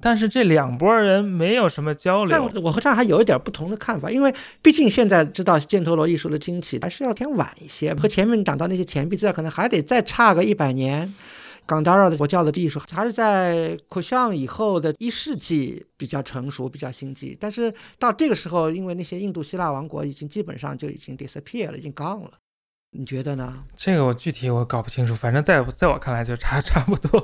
但是这两拨人没有什么交流。但我和他还有一点不同的看法，因为毕竟现在知道犍陀罗艺术的兴起还是要偏晚一些，和前面讲到那些钱币资料可能还得再差个一百年。冈达尔的佛教的艺术还是在苦相以后的一世纪比较成熟、比较兴起。但是到这个时候，因为那些印度希腊王国已经基本上就已经 disappear 了，已经 gone 了。你觉得呢？这个我具体我搞不清楚，反正在在我看来就差 差不多。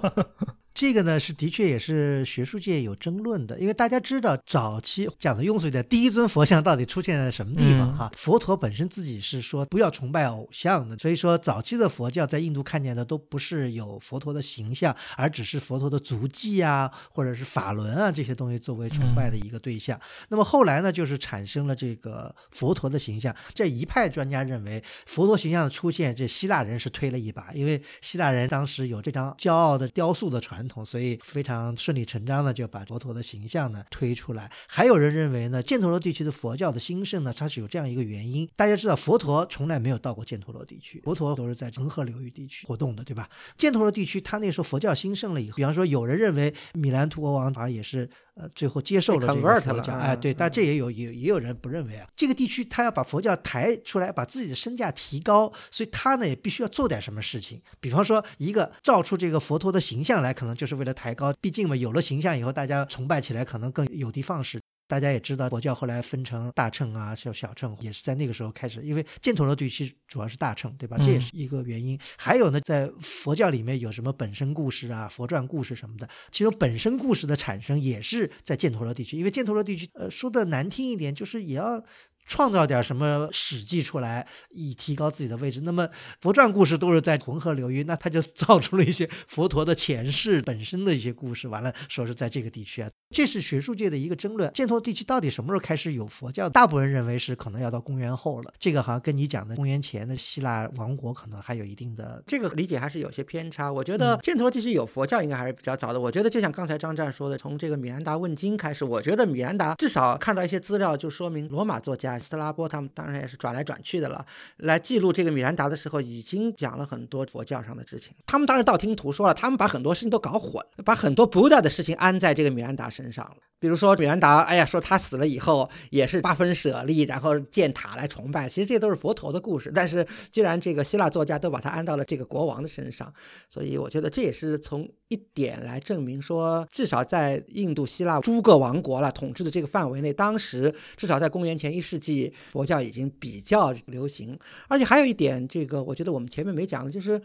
这个呢是的确也是学术界有争论的，因为大家知道早期讲的庸俗一点，第一尊佛像到底出现在什么地方？哈，佛陀本身自己是说不要崇拜偶像的，所以说早期的佛教在印度看见的都不是有佛陀的形象，而只是佛陀的足迹啊，或者是法轮啊这些东西作为崇拜的一个对象。那么后来呢，就是产生了这个佛陀的形象。这一派专家认为，佛陀形象的出现，这希腊人是推了一把，因为希腊人当时有这张骄傲的雕塑的传。统，所以非常顺理成章的就把佛陀的形象呢推出来。还有人认为呢，犍陀罗地区的佛教的兴盛呢，它是有这样一个原因。大家知道，佛陀从来没有到过犍陀罗地区，佛陀都是在恒河流域地区活动的，对吧？犍陀罗地区，他那时候佛教兴盛了以后，比方说，有人认为米兰图国王他也是。呃，最后接受了这个佛教，哎，对，但这也有也也有人不认为啊，这个地区他要把佛教抬出来，把自己的身价提高，所以他呢也必须要做点什么事情，比方说一个造出这个佛陀的形象来，可能就是为了抬高，毕竟嘛，有了形象以后，大家崇拜起来可能更有的放矢。大家也知道，佛教后来分成大乘啊，小小乘，也是在那个时候开始。因为犍陀罗地区主要是大乘，对吧？这也是一个原因。还有呢，在佛教里面有什么本身故事啊、佛传故事什么的，其中本身故事的产生也是在犍陀罗地区。因为犍陀罗地区，呃，说的难听一点，就是也要。创造点什么史记出来，以提高自己的位置。那么佛传故事都是在浑河流域，那他就造出了一些佛陀的前世本身的一些故事。完了，说是在这个地区啊，这是学术界的一个争论。犍陀地区到底什么时候开始有佛教？大部分人认为是可能要到公元后了。这个好像跟你讲的公元前的希腊王国可能还有一定的这个理解还是有些偏差。我觉得犍陀地区有佛教应该还是比较早的。我觉得就像刚才张湛说的，从这个米兰达问经开始，我觉得米兰达至少看到一些资料，就说明罗马作家斯拉波他们。当然也是转来转去的。了。来记录这个米兰达的。时候，已经讲了很多佛教上的。事情。他们当时道听途说了，他们把很多事情都搞混，把很多 Buddha 的。事情安在这个米兰达身身上了。比如说米兰达，哎呀，说他死了以后也是八分舍利，然后建塔来崇拜。其实这都是佛陀的故事。但是既然这个希腊作家都把它安到了这个国王的身上，所以我觉得这也是从一点来证明说，至少在印度希腊诸个王国了统治的这个范围内，当时至少在公元前一世纪，佛教已经比较流行。而且还有一点，这个我觉得我们前面没讲的，就是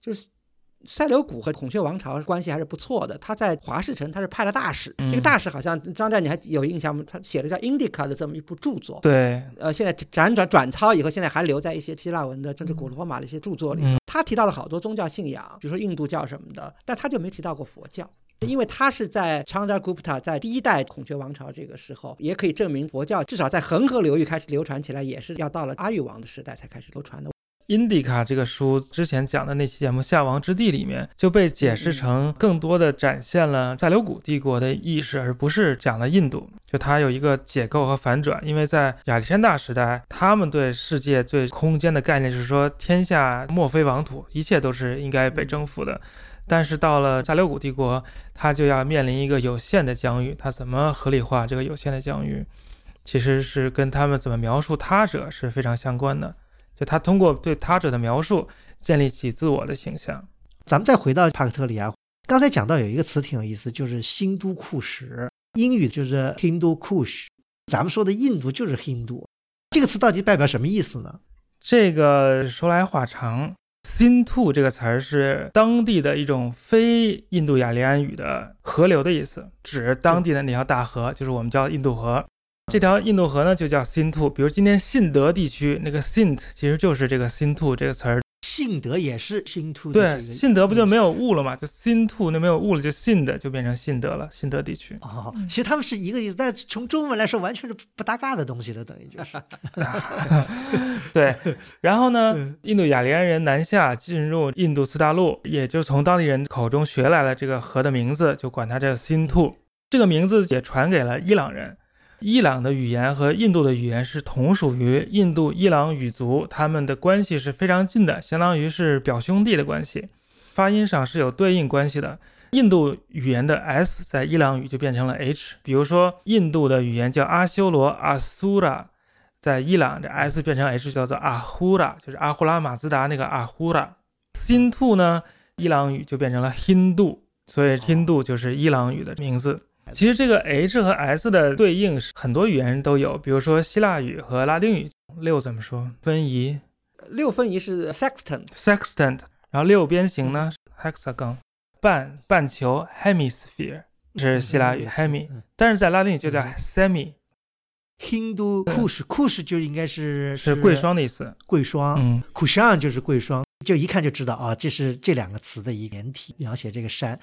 就是。塞琉古和孔雀王朝关系还是不错的。他在华氏城，他是派了大使。这个大使好像张战，你还有印象吗？他写了叫《Indica》的这么一部著作。对，呃，现在辗转转抄以后，现在还留在一些希腊文的，甚至古罗马的一些著作里头。他提到了好多宗教信仰，比如说印度教什么的，但他就没提到过佛教，因为他是在 Chandragupta 在第一代孔雀王朝这个时候，也可以证明佛教至少在恒河流域开始流传起来，也是要到了阿育王的时代才开始流传的。印第卡这个书之前讲的那期节目《夏王之地》里面就被解释成更多的展现了塞琉古帝国的意识，而不是讲了印度。就它有一个解构和反转，因为在亚历山大时代，他们对世界最空间的概念是说天下莫非王土，一切都是应该被征服的。但是到了塞琉古帝国，他就要面临一个有限的疆域，他怎么合理化这个有限的疆域？其实是跟他们怎么描述他者是非常相关的。就他通过对他者的描述建立起自我的形象。咱们再回到帕克特里亚，刚才讲到有一个词挺有意思，就是新都库什，英语就是 Hindu Kush，咱们说的印度就是 Hindu，这个词到底代表什么意思呢？这个说来话长，新兔这个词儿是当地的一种非印度雅利安语的河流的意思，指当地的那条大河，就是我们叫印度河。这条印度河呢，就叫新兔。比如今天信德地区那个 Sint，其实就是这个新兔这个词儿。信德也是新兔。对，信德不就没有雾了吗？就新兔那没有雾了，就信的就变成信德了。信德地区。哦，其实他们是一个意思，但从中文来说，完全是不搭嘎的东西了，等于就是。对，然后呢，印度雅利安人南下进入印度次大陆，也就从当地人口中学来了这个河的名字，就管它叫新兔。这个名字也传给了伊朗人。伊朗的语言和印度的语言是同属于印度伊朗语族，他们的关系是非常近的，相当于是表兄弟的关系。发音上是有对应关系的。印度语言的 s 在伊朗语就变成了 h，比如说印度的语言叫阿修罗阿苏拉，在伊朗这 s 变成 h 叫做阿呼拉，就是阿呼拉马兹达那个阿呼拉。新兔呢，伊朗语就变成了 Hindu，所以 Hindu 就是伊朗语的名字。其实这个 H 和 S 的对应是很多语言都有，比如说希腊语和拉丁语。六怎么说？分仪。六分仪是 sextant，sextant，然后六边形呢是 hexagon，半半球 hemisphere 是希腊语嗯 hemi，嗯。但是在拉丁语就叫嗯。semi，Hindu kush，kush 就应该是是贵，霜的意思。贵霜，嗯，，kushan 就是贵霜，就一看就知道啊，这是这两个词的一个连体，描写这个山。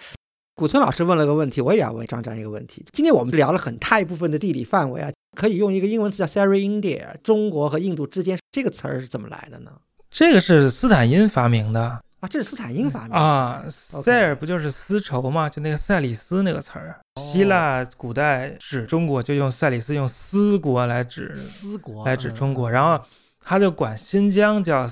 古村老师问了个问题，我也要问张张一个问题。今天我们聊了很大一部分的地理范围啊，可以用一个英文词叫 Seri India，中国和印度之间这个词儿是怎么来的呢？这个是斯坦因发明的啊，这是斯坦因发明的啊。塞尔不就是丝绸吗？就那个塞里斯那个词儿。希腊古代指中国就用塞里斯，用丝国来指丝国来指嗯中国，然后他就管新疆叫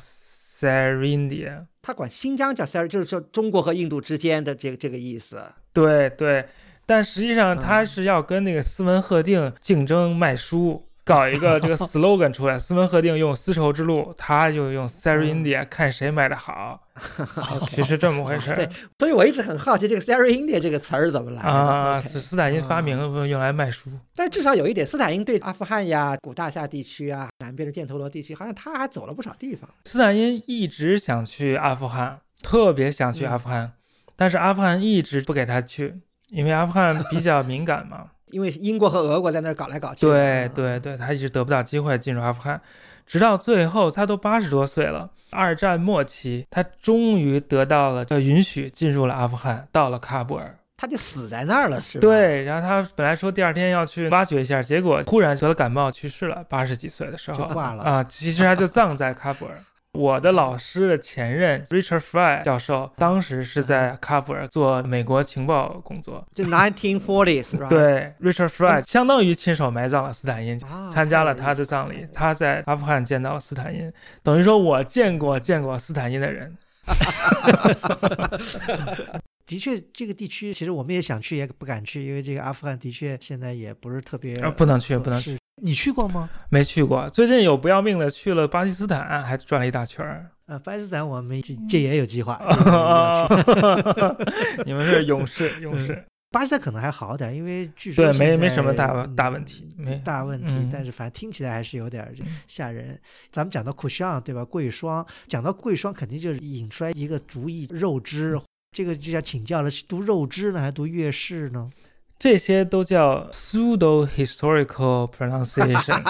Serindia。他管新疆叫 Seri，就是说中国和印度之间的这个这个意思。对对，但实际上嗯他是要跟那个斯文赫定竞争卖书，搞一个这个 slogan 出来。斯文赫定用丝绸之路，他就用 Serindia，看谁卖的好，其实这么回事儿对所以我一直很好奇这个 Seri India 这个词儿是怎么来的啊。是斯坦因发明用来卖书。但是至少有一点，斯坦因对阿富汗呀、古大夏地区啊、南边的犍陀罗地区，好像他还走了不少地方。斯坦因一直想去阿富汗，特别想去阿富汗，但是阿富汗一直不给他去，因为阿富汗比较敏感嘛。因为英国和俄国在那儿搞来搞去。对嗯对对，他一直得不到机会进入阿富汗，直到最后他都八十多岁了，二战末期，他终于得到了呃允许进入了阿富汗，到了喀布尔。他就死在那儿了，是吧？，对，然后他本来说第二天要去挖掘一下，结果忽然得了感冒去世了，八十几岁的时候就挂了啊。其实他就葬在喀布尔。我的老师的前任 Richard Fry 教授，当时是在喀布尔做美国情报工作。就 nineteen forties，是吧？对，Richard Fry 相当于亲手埋葬了斯坦因，啊，参加了他的葬礼。他在阿富汗见到了斯坦因，等于说我见过见过斯坦因的人。的确，这个地区其实我们也想去，也不敢去，因为这个阿富汗的确现在也不是特别啊不能去合不能去。你去过吗？没去过，最近有不要命的去了巴基斯坦，还转了一大圈儿。啊，巴基斯坦我们这这也有计划。你们是勇士，勇士。巴基斯坦可能还好点，因为据说对，没没什么大嗯大问题，没大问题，嗯但是反正听起来还是有点吓人。咱们讲到库香，对吧？贵霜，讲到贵霜，肯定就是引出来一个主意肉汁。这个就要请教了，是读肉汁呢，还是读月氏呢？这些都叫 pseudo historical pronunciation。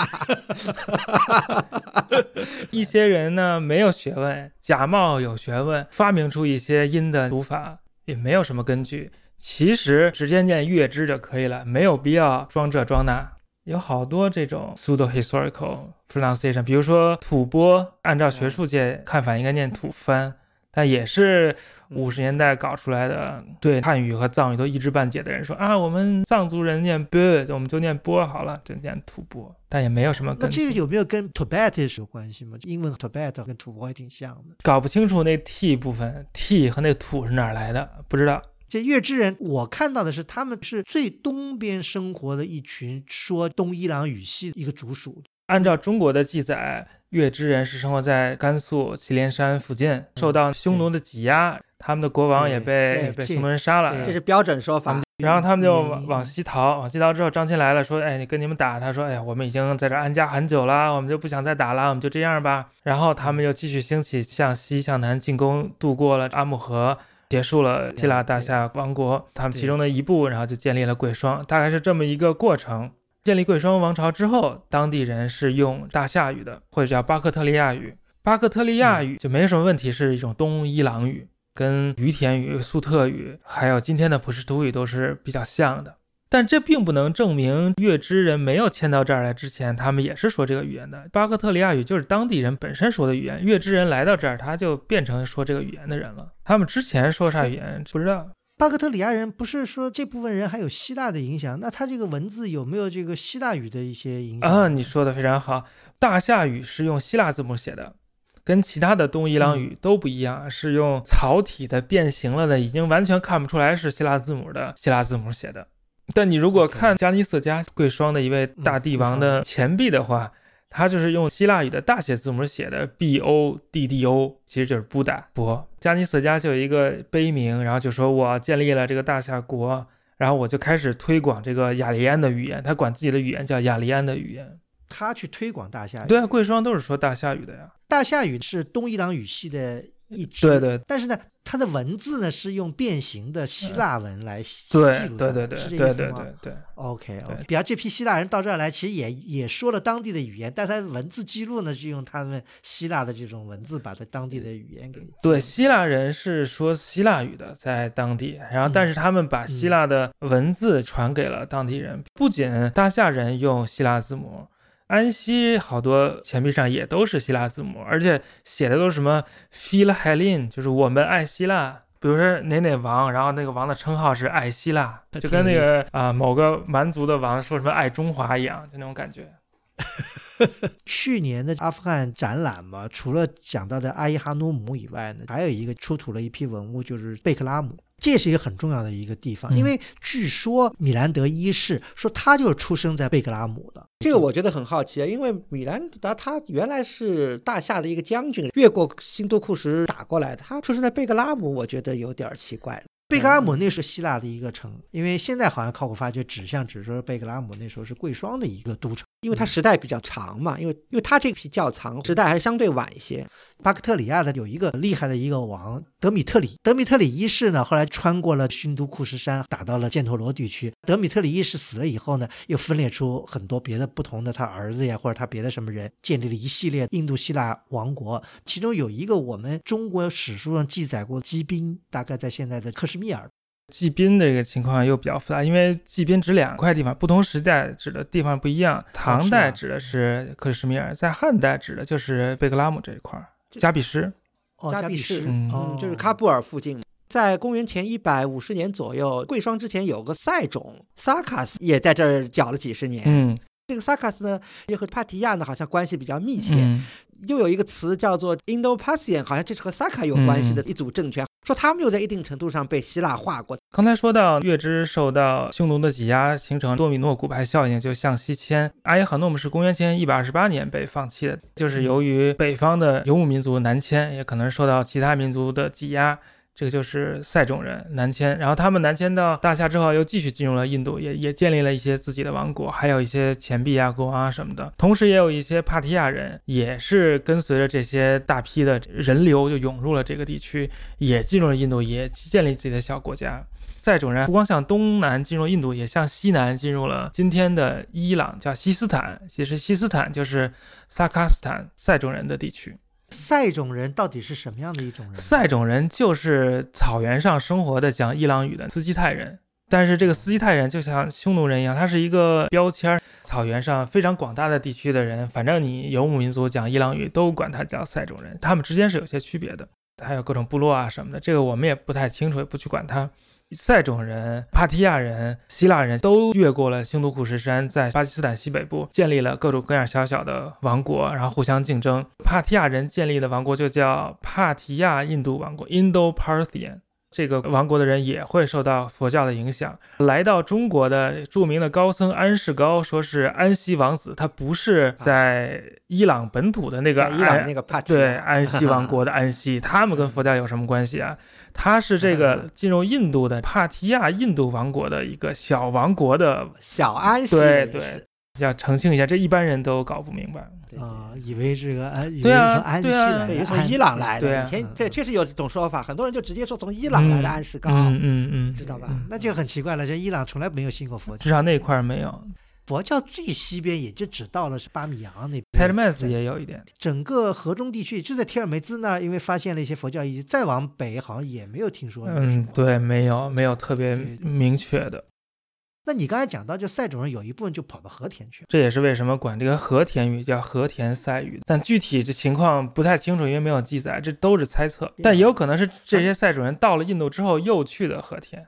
一些人呢没有学问，假冒有学问，发明出一些音的读法，也没有什么根据。其实直接念月支就可以了，没有必要装这装那。有好多这种 pseudo historical pronunciation，比如说吐蕃，按照学术界看法应该念吐蕃，但也是五十年代搞出来的，对汉语和藏语都一知半解的人说啊，我们藏族人念 b，我们就念波好了，就念吐蕃，但也没有什么那这个。有没有跟 Tibet 有关系吗？英文 Tibet 跟吐蕃还挺像的。搞不清楚那 t 部分，t 和那土是哪儿来的，不知道。这月之人，我看到的是他们是最东边生活的一群说东伊朗语系的一个族属。按照中国的记载，月之人是生活在甘肃祁连山附近，受到匈奴的挤压，他们的国王也被被匈奴人杀了。这是标准说法。然后他们就往西逃，往西逃之后，张骞来了，说：“哎，你跟你们打。”他说：“哎呀，我们已经在这安家很久了，我们就不想再打了，我们就这样吧。”然后他们又继续兴起，向西向南进攻，渡过了阿姆河，结束了希腊大夏王国。他们其中的一部，然后就建立了贵霜，大概是这么一个过程。建立贵霜王朝之后，当地人是用大夏语的，或者叫巴克特利亚语。巴克特利亚语就没什么问题，是一种东伊朗语。跟于田语、粟特语，还有今天的普什图语都是比较像的。但这并不能证明月支人没有迁到这儿来之前，他们也是说这个语言的。巴克特利亚语就是当地人本身说的语言，月支人来到这儿，他就变成说这个语言的人了。他们之前说啥语言不知道。巴克特里亚人不是说这部分人还有希腊的影响，那他这个文字有没有这个希腊语的一些影响？啊，你说的非常好。大夏语是用希腊字母写的，跟其他的东伊朗语都不一样，是用草体的变形了的，已经完全看不出来是希腊字母的希腊字母写的。但你如果看加尼瑟加贵霜的一位大帝王的。钱币的话，他就是用希腊语的大写字母写的 B O D D O，其实就是布达佛加尼斯家就有一个碑铭，然后就说我建立了这个大夏国，然后我就开始推广这个雅利安的语言，他管自己的语言叫雅利安的语言。他去推广大夏语。对啊，贵霜都是说大夏语的呀。大夏语是东伊朗语系的一支，对对。但是呢，它的文字呢是用变形的希腊文来记录下来对对对是这对意思吗？对对对，OK 对。OK，比方这批希腊人到这儿来，其实也也说了当地的语言，但他文字记录呢是用他们希腊的这种文字把他当地的语言给对，希腊人是说希腊语的，在当地，然后但是他们把希腊的文字传给了当地人，不仅大夏人用希腊字母。安息好多钱币上也都是希腊字母，而且写的都是什么 “phil helin”，就是我们爱希腊。比如说哪哪王，然后那个王的称号是爱希腊，就跟那个啊、某个蛮族的王说什么爱中华一样，就那种感觉。去年的阿富汗展览嘛，除了讲到的阿伊哈努姆以外呢，还有一个出土了一批文物，就是贝克拉姆。这是一个很重要的一个地方，嗯因为据说米兰德一世说他就是出生在贝格拉姆的。这个我觉得很好奇啊，因为米兰达他原来是大夏的一个将军，越过新都库什打过来的，他出生在贝格拉姆，我觉得有点儿奇怪。贝格拉姆那是希腊的一个城，因为现在好像考古发掘指向只说贝格拉姆那时候是贵霜的一个都城。因为它时代比较长嘛，因为因为它这批窖藏时代还是相对晚一些。巴克特里亚的有一个厉害的一个王德米特里，德米特里一世呢，后来穿过了勋都库什山，打到了犍陀罗地区。德米特里一世死了以后呢，又分裂出很多别的不同的他儿子呀，或者他别的什么人，建立了一系列印度希腊王国。其中有一个我们中国史书上记载过基宾，大概在现在的克什米尔。祭宾这个情况又比较复杂，因为季宾指两块地方，不同时代指的地方不一样。唐代指的是克什米尔，在汉代指的就是贝格拉姆这一块儿，加比什。哦，加比比什什，嗯就是喀布尔附近。在公元前一百五十年左右，贵霜之前有个塞种萨卡斯也在这儿搅了几十年。嗯这个萨卡斯呢，又和帕提亚呢好像关系比较密切。嗯，又有一个词叫做 Indo-Parthian，好像这是和萨卡有关系的一组政权，说他们又在一定程度上被希腊化过。刚才说到月支受到匈奴的挤压，形成多米诺骨牌效应，就向西迁。阿耶罕诺姆是公元前一百二十八年被放弃的，就是由于北方的游牧民族南迁，也可能受到其他民族的挤压。这个就是塞种人南迁，然后他们南迁到大夏之后，又继续进入了印度，也也建立了一些自己的王国，还有一些钱币啊、国王啊什么的。同时，也有一些帕提亚人，也是跟随着这些大批的人流，就涌入了这个地区，也进入了印度，也建立自己的小国家。塞种人不光向东南进入印度，也向西南进入了今天的伊朗，叫西斯坦。其实西斯坦就是萨卡斯坦塞种人的地区。塞种人到底是什么样的一种人？塞种人就是草原上生活的讲伊朗语的斯基泰人，但是这个斯基泰人就像匈奴人一样，他是一个标签。草原上非常广大的地区的人，反正你游牧民族讲伊朗语都管他叫塞种人，他们之间是有些区别的，还有各种部落啊什么的，这个我们也不太清楚，也不去管他。塞种人、帕提亚人、希腊人都越过了兴都库什山，在巴基斯坦西北部建立了各种各样小小的王国，然后互相竞争。帕提亚人建立的王国就叫帕提亚印度王国 （Indo-Parthian）。这个王国的人也会受到佛教的影响。来到中国的著名的高僧安世高，说是安息王子，他不是在伊朗本土的那个在伊朗安那个帕提亚对安息王国的安息，他们跟佛教有什么关系啊？他是这个进入印度的帕提亚印度王国的一个小王国的，小安息对人士对，要澄清一下，这一般人都搞不明白。对啊，以为这个安，以为对啊是从安息对啊来的，对，从伊朗来的。对啊以前这确实有这种说法，很多人就直接说从伊朗来的安世高。嗯嗯嗯，知道吧嗯那就很奇怪了，这伊朗从来没有信过佛教，至少那块儿没有。佛教最西边也就只到了是巴米扬那边。泰勒麦斯也有一点，整个河中地区就在提尔梅兹那儿，因为发现了一些佛教遗迹，再往北好像也没有听说嗯对，没有没有特别明确的。那你刚才讲到，就赛种人有一部分就跑到和田去了。这也是为什么管这个和田语叫和田赛语，但具体这情况不太清楚，因为没有记载，这都是猜测。但也有可能是这些赛种人到了印度之后又去的和田。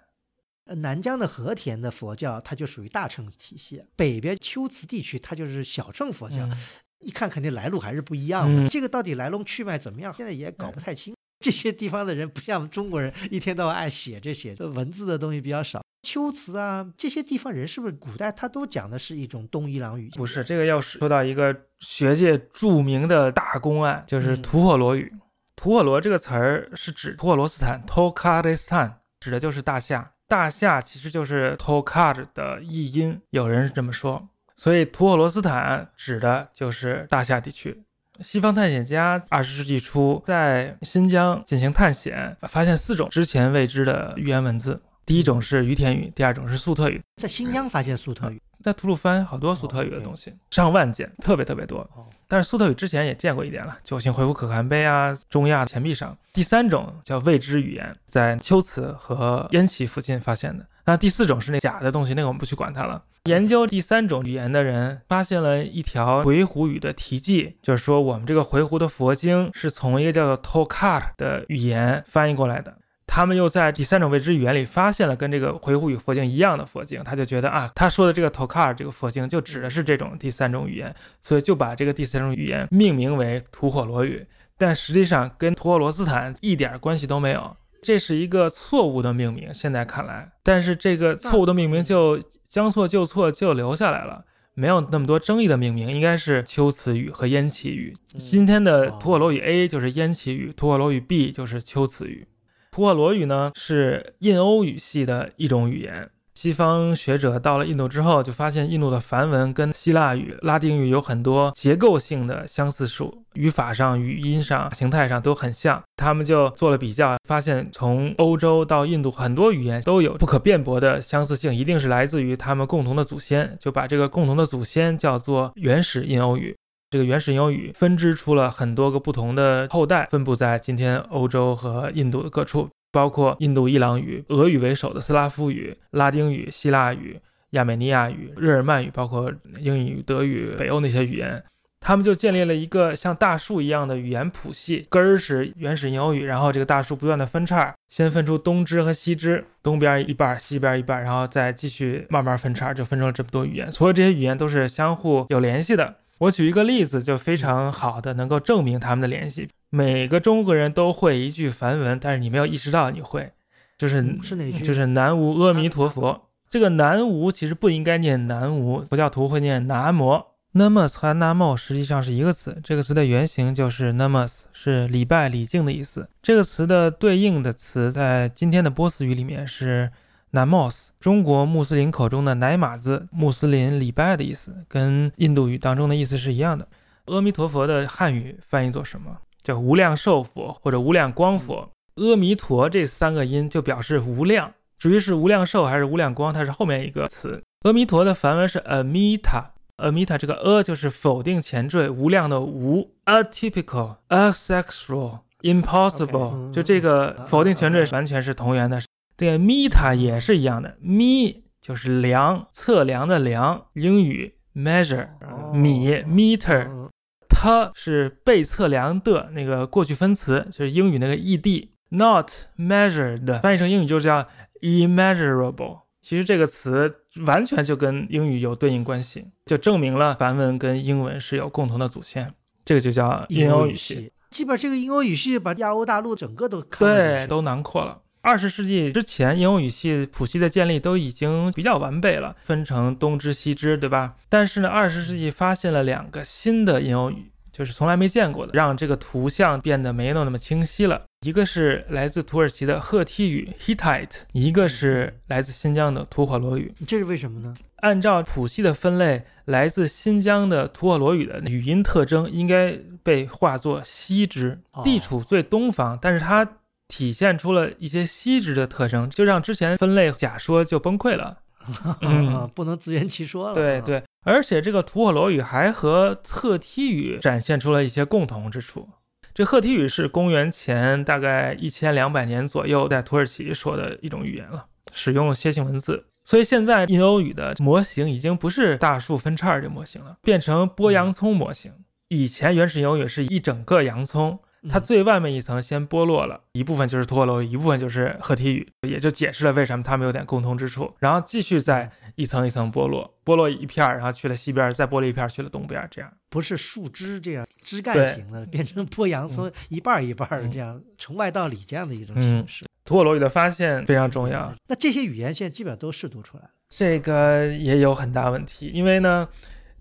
呃南疆的和田的佛教，它就属于大乘体系；北边龟兹地区，它就是小乘佛教。嗯一看肯定来路还是不一样的。嗯这个到底来龙去脉怎么样，现在也搞不太清。这些地方的人不像中国人一天到晚爱写这写，这文字的东西比较少。龟兹啊，这些地方人是不是古代他都讲的是一种东伊朗语？不是，这个要说到一个学界著名的大公案，就是嗯吐火罗语。吐火罗这个词儿是指吐火罗斯坦 （Tokaristan），指的就是大夏。大夏其实就是 Tokar 的译音，有人是这么说。所以吐火罗斯坦指的就是大夏地区。西方探险家二十世纪初在新疆进行探险，发现四种之前未知的语言文字。第一种是于田语，第二种是粟特语。在新疆发现粟特语，在吐鲁番好多苏特语的东西，上万件，特别特别多。哦但是苏特语之前也见过一点了，九星回鹘可汗碑啊，中亚钱币上。第三种叫未知语言，在龟兹和烟岐附近发现的。那第四种是那假的东西，那个我们不去管它了。研究第三种语言的人发现了一条回鹘语的题记，就是说我们这个回鹘的佛经是从一个叫做 Tokar 的语言翻译过来的。他们又在第三种未知语言里发现了跟这个回鹘语佛经一样的佛经，他就觉得啊，他说的这个 Tokar 这个佛经就指的是这种第三种语言，所以就把这个第三种语言命名为吐火罗语，但实际上跟吐火罗斯坦一点关系都没有。这是一个错误的命名，现在看来，但是这个错误的命名就将错就错，就留下来了，没有那么多争议的命名，应该是龟兹语和烟岐语。今天的吐火罗语 A 就是烟岐语，吐火罗语 B 就是龟兹语。普瓦罗语呢是印欧语系的一种语言。西方学者到了印度之后，就发现印度的梵文跟希腊语、拉丁语有很多结构性的相似处，语法上、语音上、形态上都很像。他们就做了比较，发现从欧洲到印度，很多语言都有不可辩驳的相似性，一定是来自于他们共同的祖先，就把这个共同的祖先叫做原始印欧语。这个原始英语分支出了很多个不同的后代，分布在今天欧洲和印度的各处。包括印度伊朗语、俄语为首的斯拉夫语、拉丁语、希腊语、亚美尼亚语、日耳曼语，包括英语、德语、北欧那些语言，他们就建立了一个像大树一样的语言谱系，根儿是原始英语，然后这个大树不断的分叉，先分出东支和西支，东边一半，西边一半，然后再继续慢慢分叉，就分成了这么多语言。所有这些语言都是相互有联系的。我举一个例子，就非常好的能够证明他们的联系。每个中国人都会一句梵文，但是你没有意识到你会，就是是哪句？就是南无阿弥陀佛。这个南无其实不应该念南无，佛教徒会念南无。namas 和 namo 实际上是一个词，这个词的原型就是 namas，是礼拜、礼敬的意思。这个词的对应的词在今天的波斯语里面是 namos，中国穆斯林口中的奶玛字，穆斯林礼拜的意思，跟印度语当中的意思是一样的。阿弥陀佛的汉语翻译作什么？叫无量寿佛或者无量光佛。阿弥陀这三个音就表示无量，至于是无量寿还是无量光，它是后面一个词。阿弥陀的梵文是 amita，amita 这个 a 就是否定前缀，无量的无，atypical、asexual、impossible，就这个否定前缀完全是同源的。这个 meta 也是一样的，me 就是量，测量的量，英语 measure，米 meter。它是被测量的那个过去分词，就是英语那个 ed，not measured，翻译成英语就叫 immeasurable。其实这个词完全就跟英语有对应关系，就证明了梵文跟英文是有共同的祖先。这个就叫印欧语系。基本这个印欧语系把亚欧大陆整个都对都囊括了。二十世纪之前，印欧语系谱系的建立都已经比较完备了，分成东支、西支，对吧？但是呢，二十世纪发现了两个新的印欧语，就是从来没见过的，让这个图像变得没有那么清晰了。一个是来自土耳其的赫梯语 （Hittite），一个是来自新疆的吐火罗语。这是为什么呢？按照谱系的分类，来自新疆的吐火罗语的语音特征应该被划作西支，地处最东方，但是它。体现出了一些西值的特征，就让之前分类假说就崩溃了，嗯，不能自圆其说了。对对，而且这个吐火罗语还和赫梯语展现出了一些共同之处。这赫梯语是公元前大概一千两百年左右在土耳其说的一种语言了，使用楔形文字，所以现在印欧语的模型已经不是大树分叉这模型了，变成剥洋葱模型。以前原始印欧语是一整个洋葱。它最外面一层先剥落了一部分，就是吐火罗语，一部分就是赫梯语，也就解释了为什么它们有点共通之处。然后继续再一层一层剥落，剥落一片儿，然后去了西边，再剥落一片儿去了东边，这样不是树枝这样枝干型的，变成剥洋葱一半一半的这样从外到里这样的一种形式。吐火罗语的发现非常重要。那这些语言现在基本上都试读出来了，这个也有很大问题，因为呢。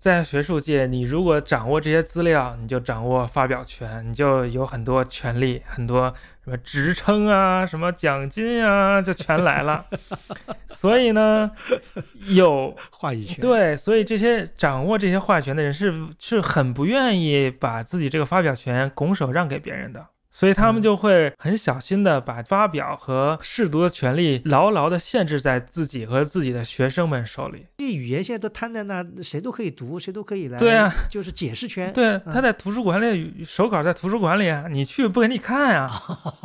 在学术界，你如果掌握这些资料，你就掌握发表权，你就有很多权利，很多什么职称啊、什么奖金啊，就全来了。所以呢，有 话语权。对，所以这些掌握这些话语权的人是是很不愿意把自己这个发表权拱手让给别人的。所以他们就会很小心的把发表和试读的权利牢牢的限制在自己和自己的学生们手里。这语言现在都摊在那，谁都可以读，谁都可以来。对啊，就是解释权。对，他在图书馆里手稿在图书馆里啊，你去不给你看啊。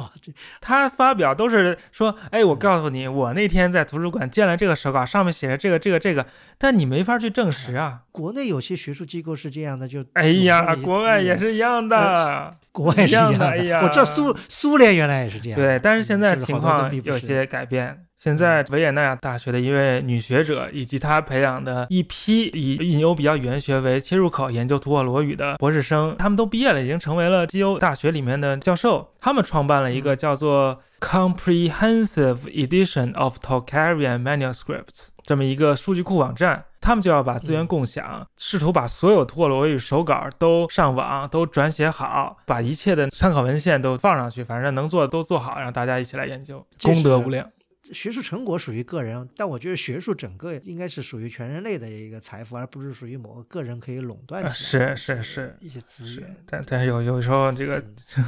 他发表都是说，哎，我告诉你，我那天在图书馆见了这个手稿，上面写着这个这个这个，但你没法去证实啊。国内有些学术机构是这样的，就哎呀，国外也是一样的。国外是一样的，哎呀，我这苏苏联原来也是这样。对，但是现在情况有些改变。现在维也纳大学的一位女学者，以及她培养的一批以印欧比较语言学为切入口研究吐火罗语的博士生，他们都毕业了，已经成为了基欧大学里面的教授。他们创办了一个叫做 Comprehensive Edition of Tocharian Manuscripts 这么一个数据库网站。他们就要把资源共享，试图把所有陀螺与手稿都上网，都转写好，把一切的参考文献都放上去，反正能做的都做好，让大家一起来研究，功德无量。学术成果属于个人，但我觉得学术整个应该是属于全人类的一个财富，而不是属于某个个人可以垄断。是是是，一些资源。但但是有有时候这个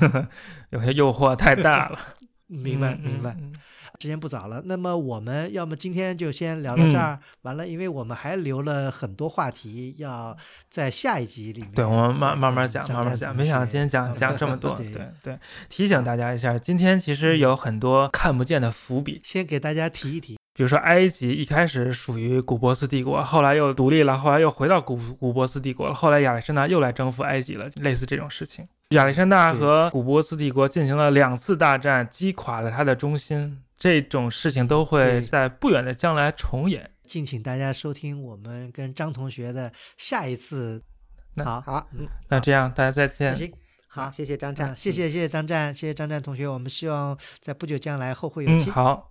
有些诱惑太大了。明 白明白。时间不早了，那么我们要么今天就先聊到这儿，完了，因为我们还留了很多话题要在下一集里面。对，我们慢慢慢讲，慢慢讲。没想到今天讲讲这么 多，对对。提醒大家一下，今天其实有很多看不见的伏笔，先给大家提一提。比如说，埃及一开始属于古波斯帝国，后来又独立了，后来又回到古古波斯帝国了，后来亚历山大又来征服埃及了，类似这种事情。亚历山大和古波斯帝国进行了两次大战，击垮了他的中心。这种事情都会在不远的将来重演，敬请大家收听我们跟张同学的下一次。好好，嗯，那这样大家再见。行，好，谢谢张湛，谢谢谢谢张湛，谢谢张湛同学，我们希望在不久将来后会有期。好。